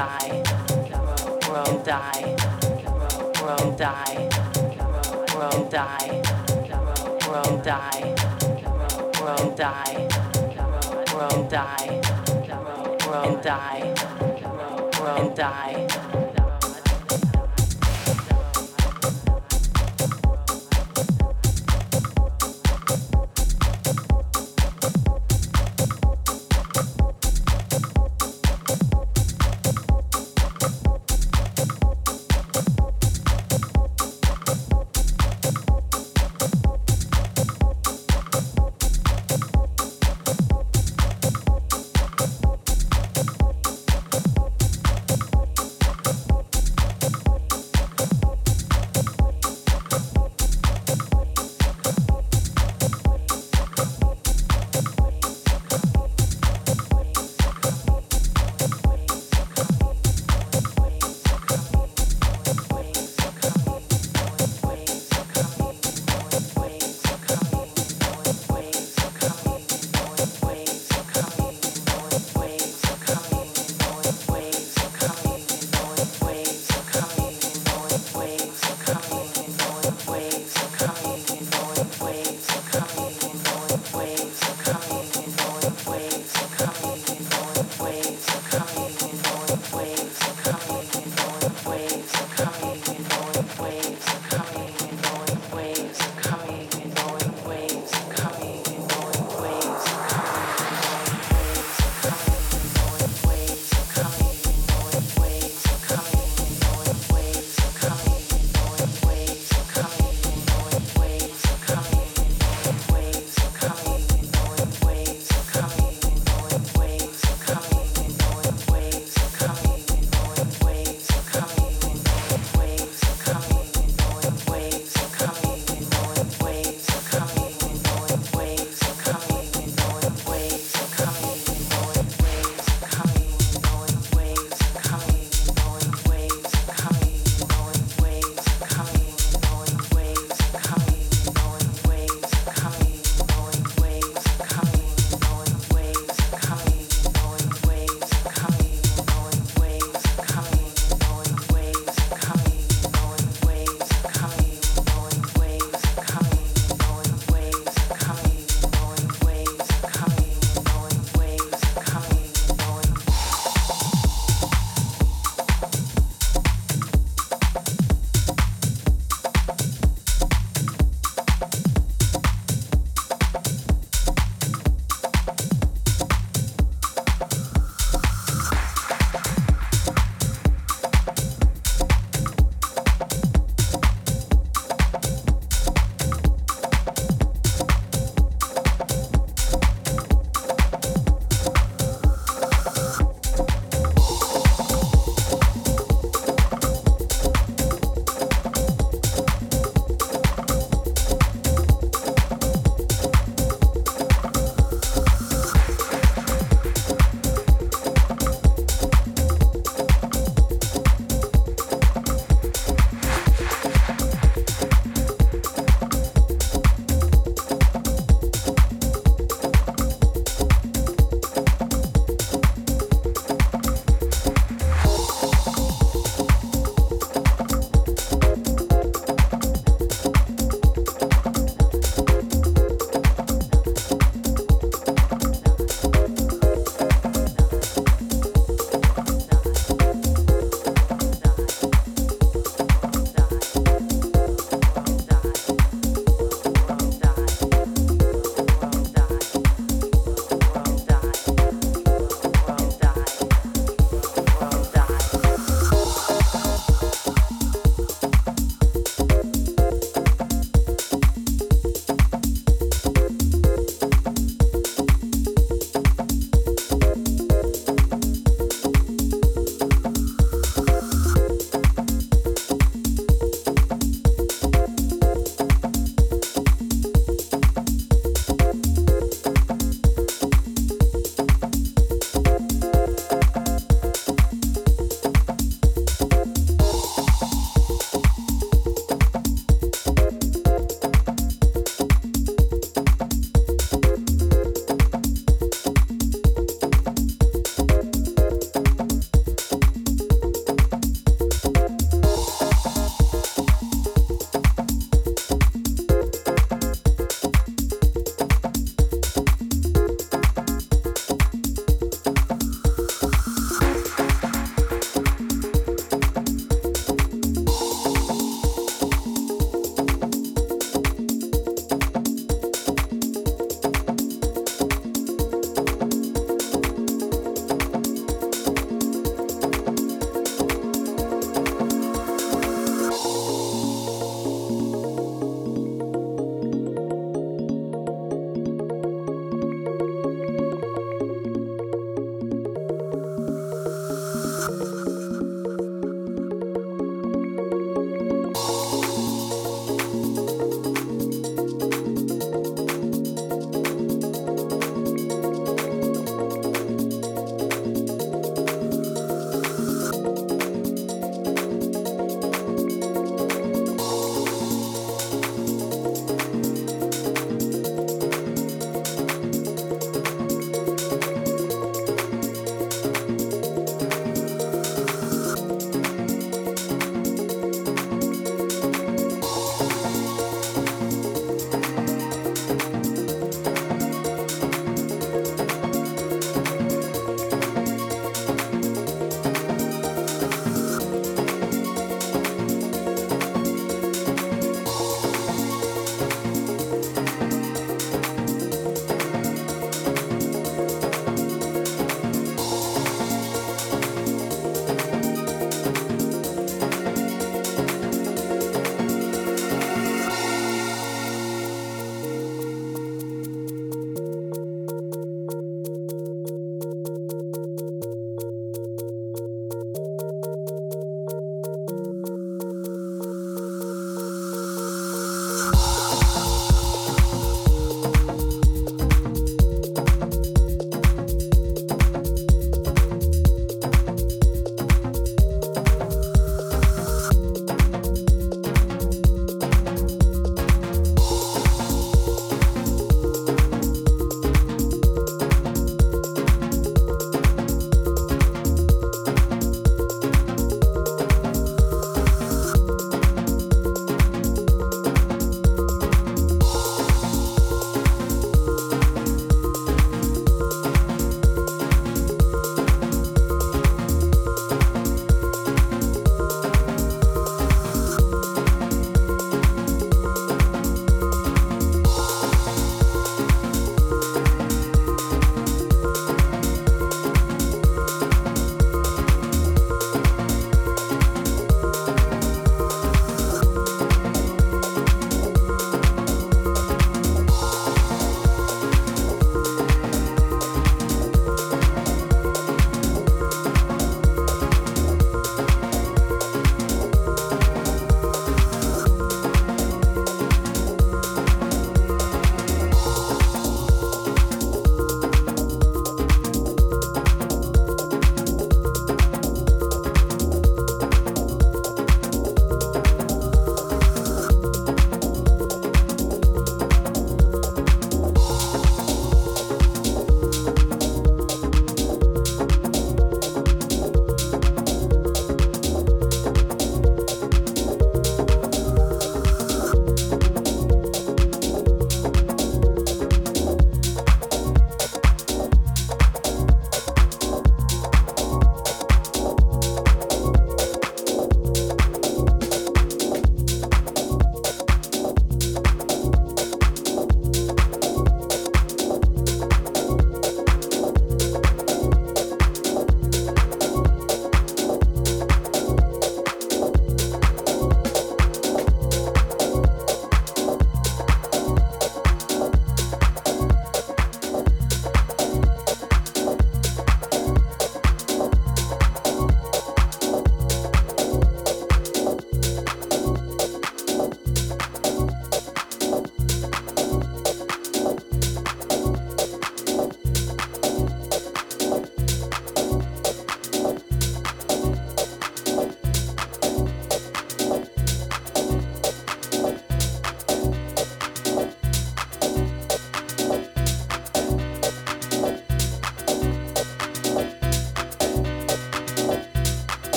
die, won't die, won't die, won't die, won't die, won't die, won't die, won't die, won't die.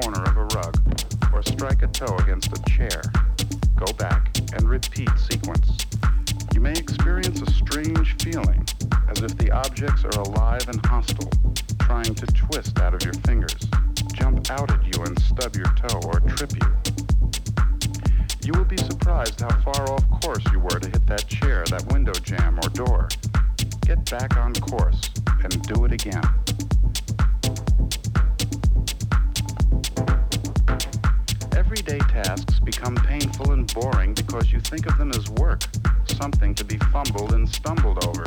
Corner of a rug, or strike a toe against a chair, go back and repeat sequence. You may experience a strange feeling, as if the objects are alive and hostile, trying to twist out of your fingers, jump out at you and stub your toe or trip you. You will be surprised how far off course you were to hit that chair, that window jamb, or door. Get back on course and do it again. Everyday tasks become painful and boring because you think of them as work, something to be fumbled and stumbled over.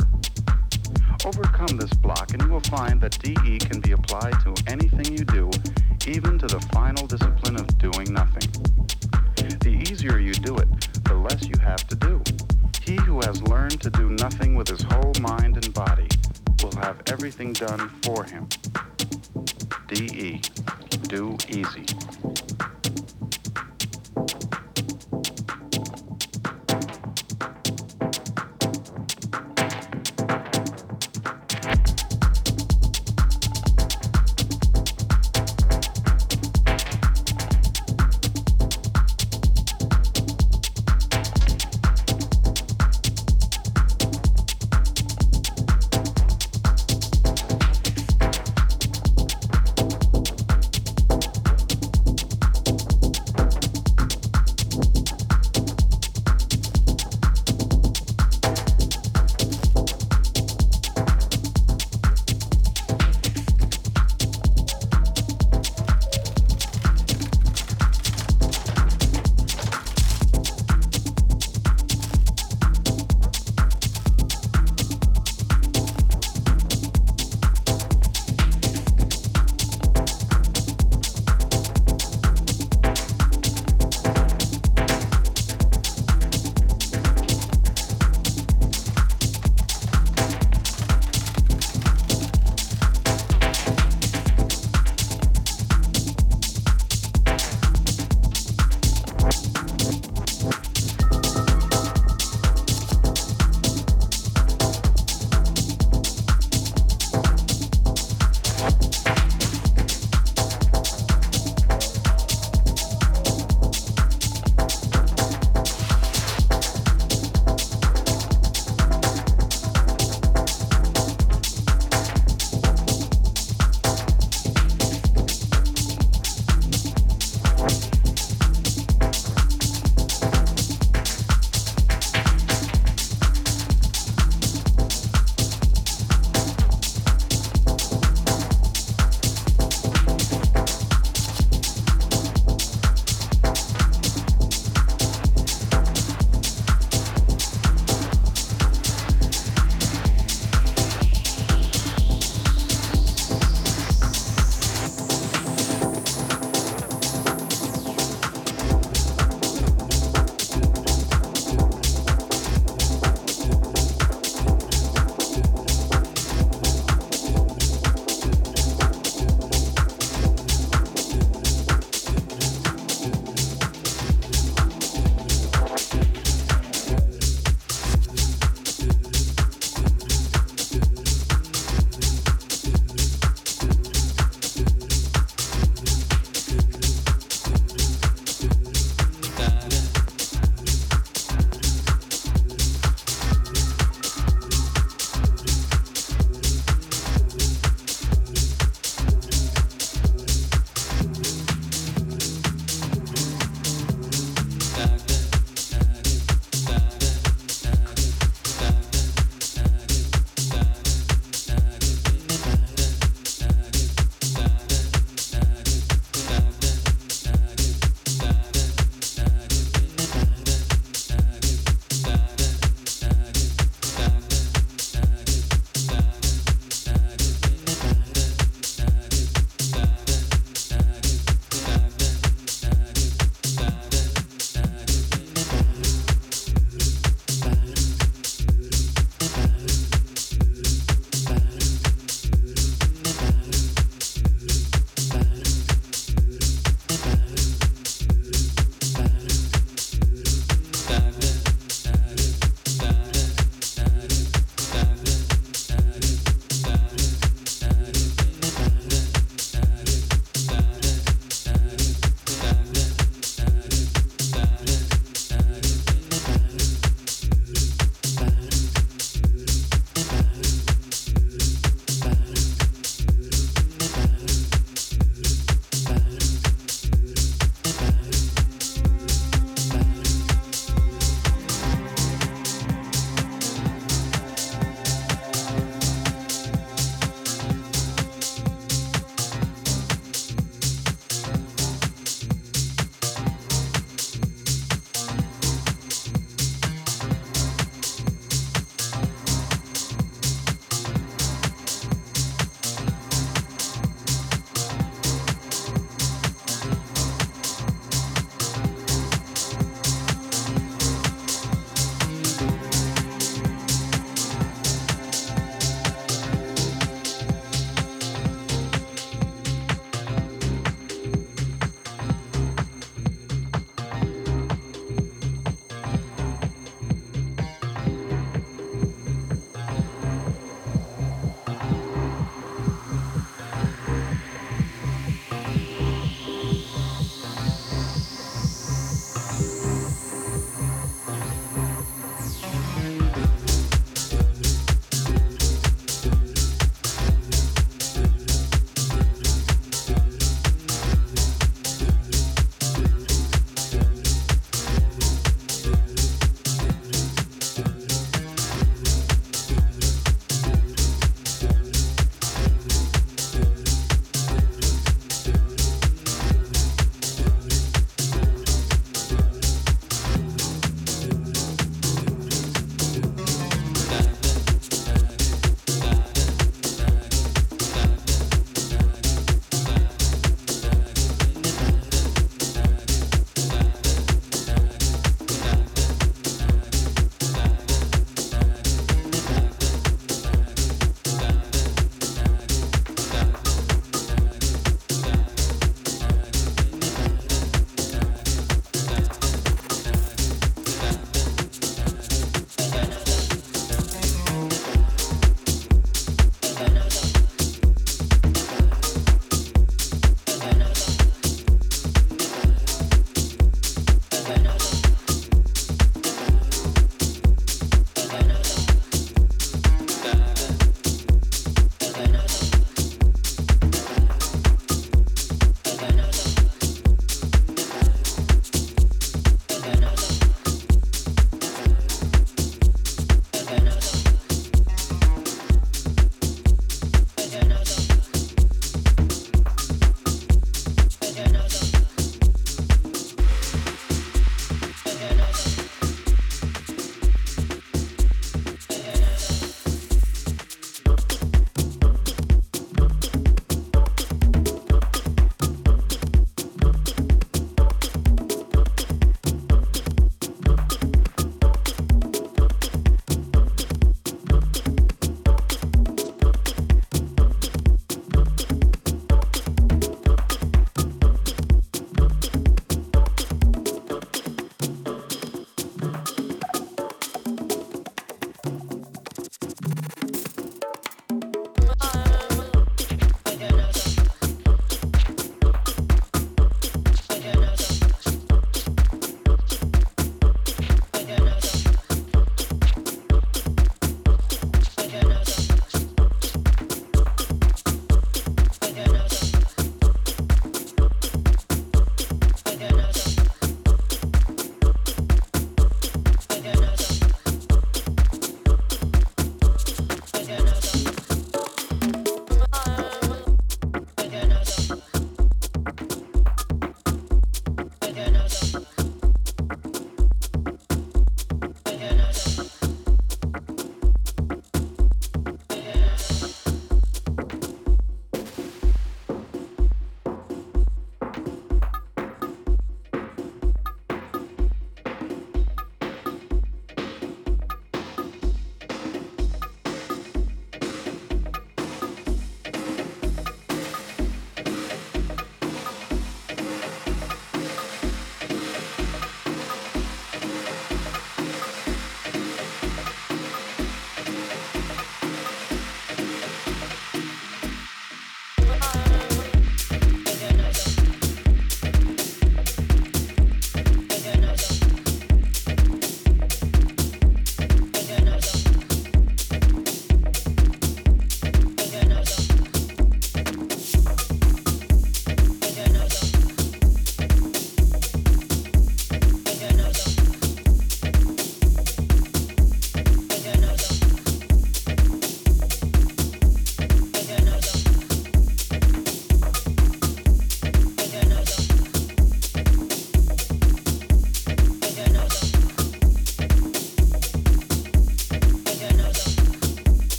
Overcome this block and you will find that DE can be applied to anything you do, even to the final discipline of doing nothing. The easier you do it, the less you have to do. He who has learned to do nothing with his whole mind and body will have everything done for him. DE. Do easy.